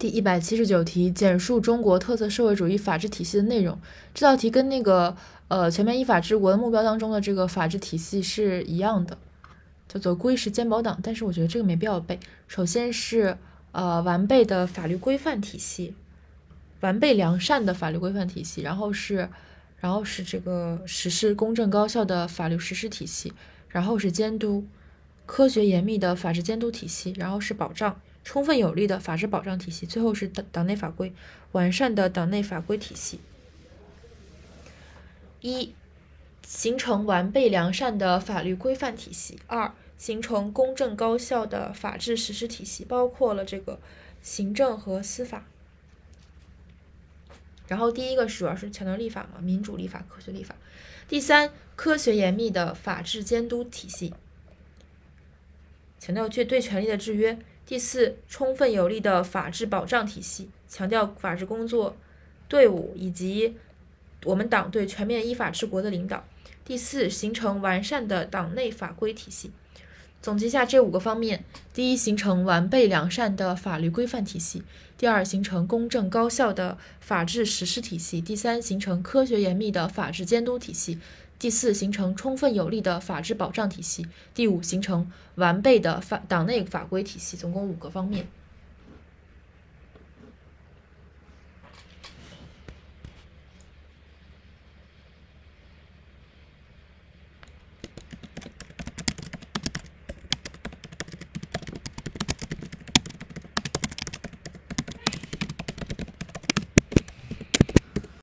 第一百七十九题，简述中国特色社会主义法治体系的内容。这道题跟那个呃全面依法治国的目标当中的这个法治体系是一样的，叫做归实兼保党。但是我觉得这个没必要背。首先是呃完备的法律规范体系，完备良善的法律规范体系，然后是然后是这个实施公正高效的法律实施体系，然后是监督科学严密的法治监督体系，然后是保障。充分有力的法治保障体系，最后是党党内法规完善的党内法规体系。一、形成完备良善的法律规范体系；二、形成公正高效的法治实施体系，包括了这个行政和司法。然后第一个主要是强调立法嘛，民主立法、科学立法。第三，科学严密的法治监督体系，强调绝对权力的制约。第四，充分有力的法治保障体系，强调法治工作队伍以及我们党对全面依法治国的领导。第四，形成完善的党内法规体系。总结下这五个方面：第一，形成完备良善的法律规范体系；第二，形成公正高效的法治实施体系；第三，形成科学严密的法治监督体系。第四，形成充分有力的法治保障体系；第五，形成完备的法党内法规体系。总共五个方面。